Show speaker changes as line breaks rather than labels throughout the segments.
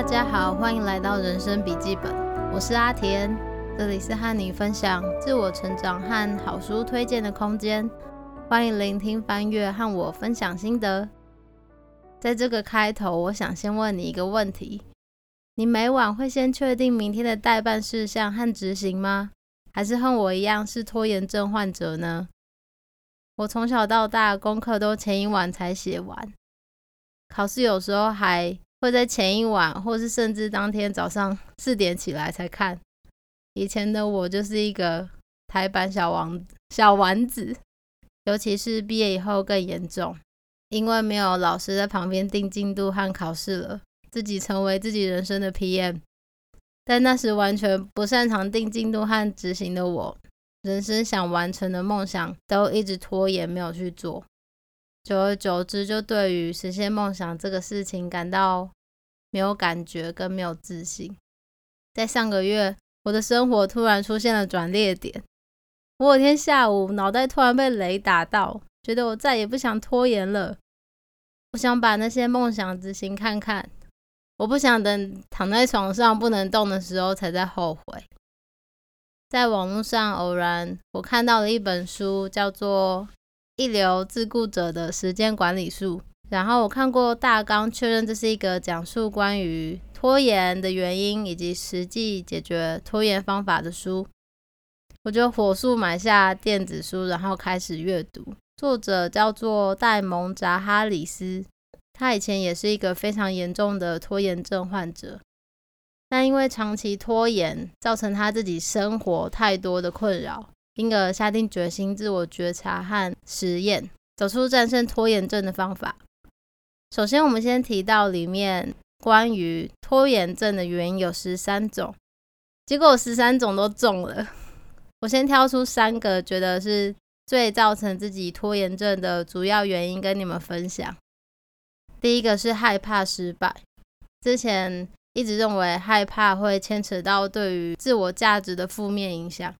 大家好，欢迎来到人生笔记本，我是阿田，这里是和你分享自我成长和好书推荐的空间，欢迎聆听翻阅和我分享心得。在这个开头，我想先问你一个问题：你每晚会先确定明天的代办事项和执行吗？还是和我一样是拖延症患者呢？我从小到大功课都前一晚才写完，考试有时候还。会在前一晚，或是甚至当天早上四点起来才看。以前的我就是一个台版小王小丸子，尤其是毕业以后更严重，因为没有老师在旁边定进度和考试了，自己成为自己人生的 PM。但那时完全不擅长定进度和执行的我，人生想完成的梦想都一直拖延，没有去做。久而久之，就对于实现梦想这个事情感到没有感觉，跟没有自信。在上个月，我的生活突然出现了转捩点。我有天下午，脑袋突然被雷打到，觉得我再也不想拖延了。我想把那些梦想执行看看。我不想等躺在床上不能动的时候才在后悔。在网络上偶然，我看到了一本书，叫做。一流自雇者的时间管理术。然后我看过大纲，确认这是一个讲述关于拖延的原因以及实际解决拖延方法的书。我就火速买下电子书，然后开始阅读。作者叫做戴蒙扎哈里斯，他以前也是一个非常严重的拖延症患者，但因为长期拖延，造成他自己生活太多的困扰。因而下定决心自我觉察和实验，走出战胜拖延症的方法。首先，我们先提到里面关于拖延症的原因有十三种，结果十三种都中了。我先挑出三个，觉得是最造成自己拖延症的主要原因跟你们分享。第一个是害怕失败，之前一直认为害怕会牵扯到对于自我价值的负面影响。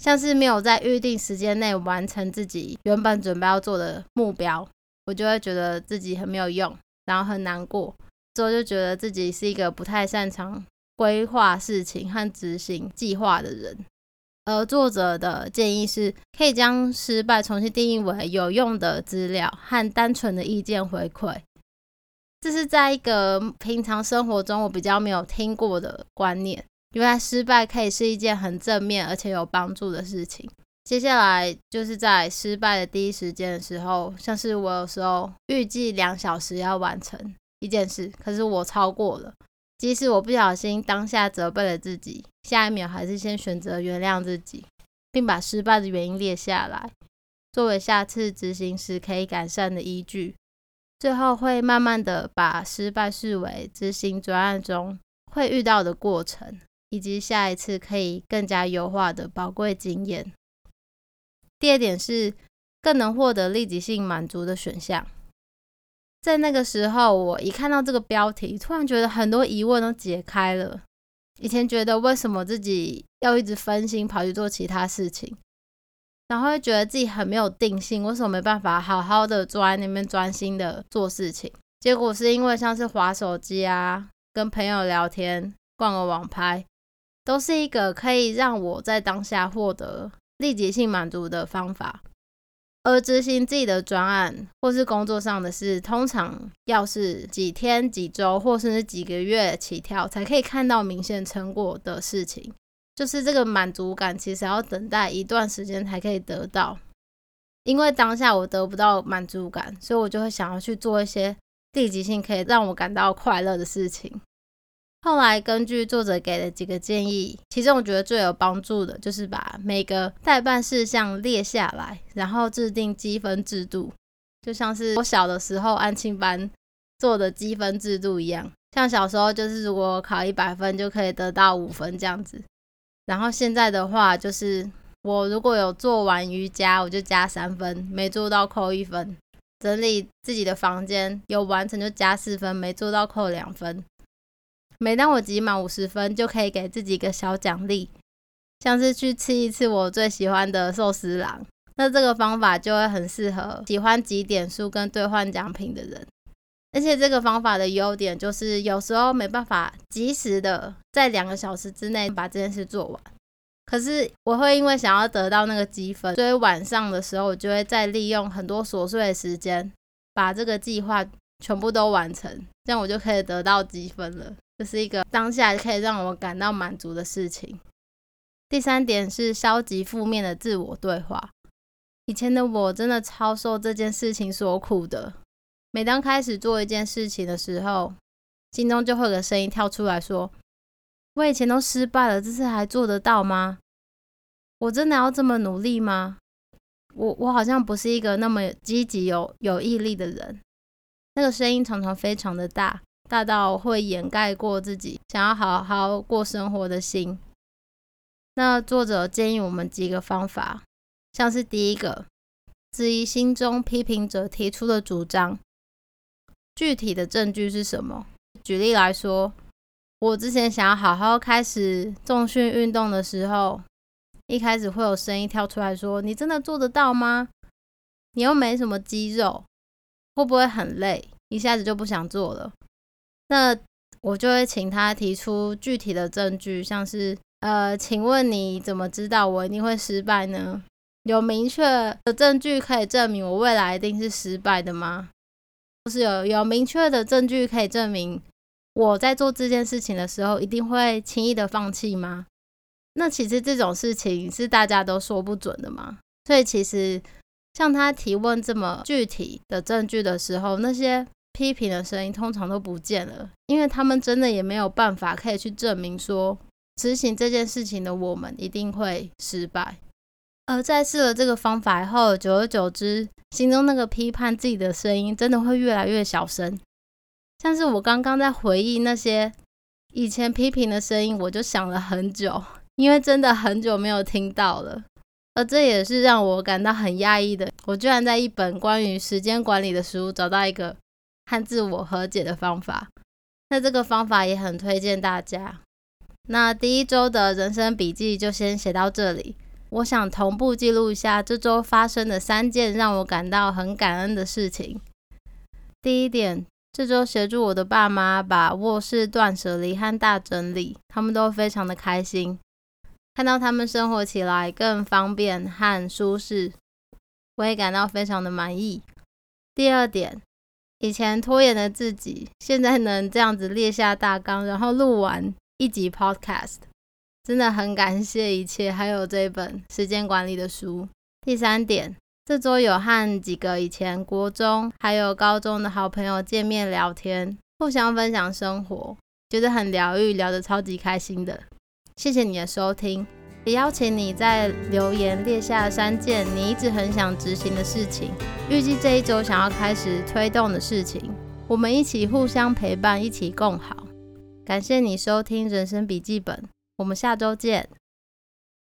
像是没有在预定时间内完成自己原本准备要做的目标，我就会觉得自己很没有用，然后很难过。之后就觉得自己是一个不太擅长规划事情和执行计划的人。而作者的建议是，可以将失败重新定义为有用的资料和单纯的意见回馈。这是在一个平常生活中我比较没有听过的观念。原来失败可以是一件很正面而且有帮助的事情。接下来就是在失败的第一时间的时候，像是我有时候预计两小时要完成一件事，可是我超过了。即使我不小心当下责备了自己，下一秒还是先选择原谅自己，并把失败的原因列下来，作为下次执行时可以改善的依据。最后会慢慢的把失败视为执行专案中会遇到的过程。以及下一次可以更加优化的宝贵经验。第二点是更能获得立即性满足的选项。在那个时候，我一看到这个标题，突然觉得很多疑问都解开了。以前觉得为什么自己要一直分心跑去做其他事情，然后会觉得自己很没有定性，为什么没办法好好的坐在那边专心的做事情？结果是因为像是滑手机啊，跟朋友聊天，逛个网拍。都是一个可以让我在当下获得立即性满足的方法，而执行自己的专案或是工作上的事，通常要是几天、几周或甚至几个月起跳才可以看到明显成果的事情，就是这个满足感其实要等待一段时间才可以得到。因为当下我得不到满足感，所以我就会想要去做一些立即性可以让我感到快乐的事情。后来根据作者给的几个建议，其中我觉得最有帮助的就是把每个代办事项列下来，然后制定积分制度，就像是我小的时候安庆班做的积分制度一样。像小时候就是如果考一百分就可以得到五分这样子，然后现在的话就是我如果有做完瑜伽，我就加三分；没做到扣一分。整理自己的房间有完成就加四分，没做到扣两分。每当我集满五十分，就可以给自己一个小奖励，像是去吃一次我最喜欢的寿司郎。那这个方法就会很适合喜欢集点数跟兑换奖品的人。而且这个方法的优点就是有时候没办法及时的在两个小时之内把这件事做完。可是我会因为想要得到那个积分，所以晚上的时候我就会再利用很多琐碎的时间，把这个计划全部都完成，这样我就可以得到积分了。这是一个当下可以让我感到满足的事情。第三点是消极负面的自我对话。以前的我真的超受这件事情所苦的。每当开始做一件事情的时候，心中就会有个声音跳出来说。我以前都失败了，这次还做得到吗？我真的要这么努力吗？我我好像不是一个那么积极、有有毅力的人。那个声音常常非常的大，大到会掩盖过自己想要好好过生活的心。那作者建议我们几个方法，像是第一个，质疑心中批评者提出的主张，具体的证据是什么？举例来说。我之前想要好好开始重训运动的时候，一开始会有声音跳出来说：“你真的做得到吗？你又没什么肌肉，会不会很累？一下子就不想做了。”那我就会请他提出具体的证据，像是：“呃，请问你怎么知道我一定会失败呢？有明确的证据可以证明我未来一定是失败的吗？不是有有明确的证据可以证明？”我在做这件事情的时候，一定会轻易的放弃吗？那其实这种事情是大家都说不准的嘛。所以其实像他提问这么具体的证据的时候，那些批评的声音通常都不见了，因为他们真的也没有办法可以去证明说执行这件事情的我们一定会失败。而在试了这个方法后，久而久之，心中那个批判自己的声音真的会越来越小声。像是我刚刚在回忆那些以前批评的声音，我就想了很久，因为真的很久没有听到了。而这也是让我感到很压抑的。我居然在一本关于时间管理的书找到一个和自我和解的方法。那这个方法也很推荐大家。那第一周的人生笔记就先写到这里。我想同步记录一下这周发生的三件让我感到很感恩的事情。第一点。这周协助我的爸妈把卧室断舍离和大整理，他们都非常的开心，看到他们生活起来更方便和舒适，我也感到非常的满意。第二点，以前拖延的自己，现在能这样子列下大纲，然后录完一集 Podcast，真的很感谢一切，还有这本时间管理的书。第三点。这周有和几个以前国中还有高中的好朋友见面聊天，互相分享生活，觉得很疗愈，聊得超级开心的。谢谢你的收听，也邀请你在留言列下三件你一直很想执行的事情，预计这一周想要开始推动的事情，我们一起互相陪伴，一起共好。感谢你收听人生笔记本，我们下周见。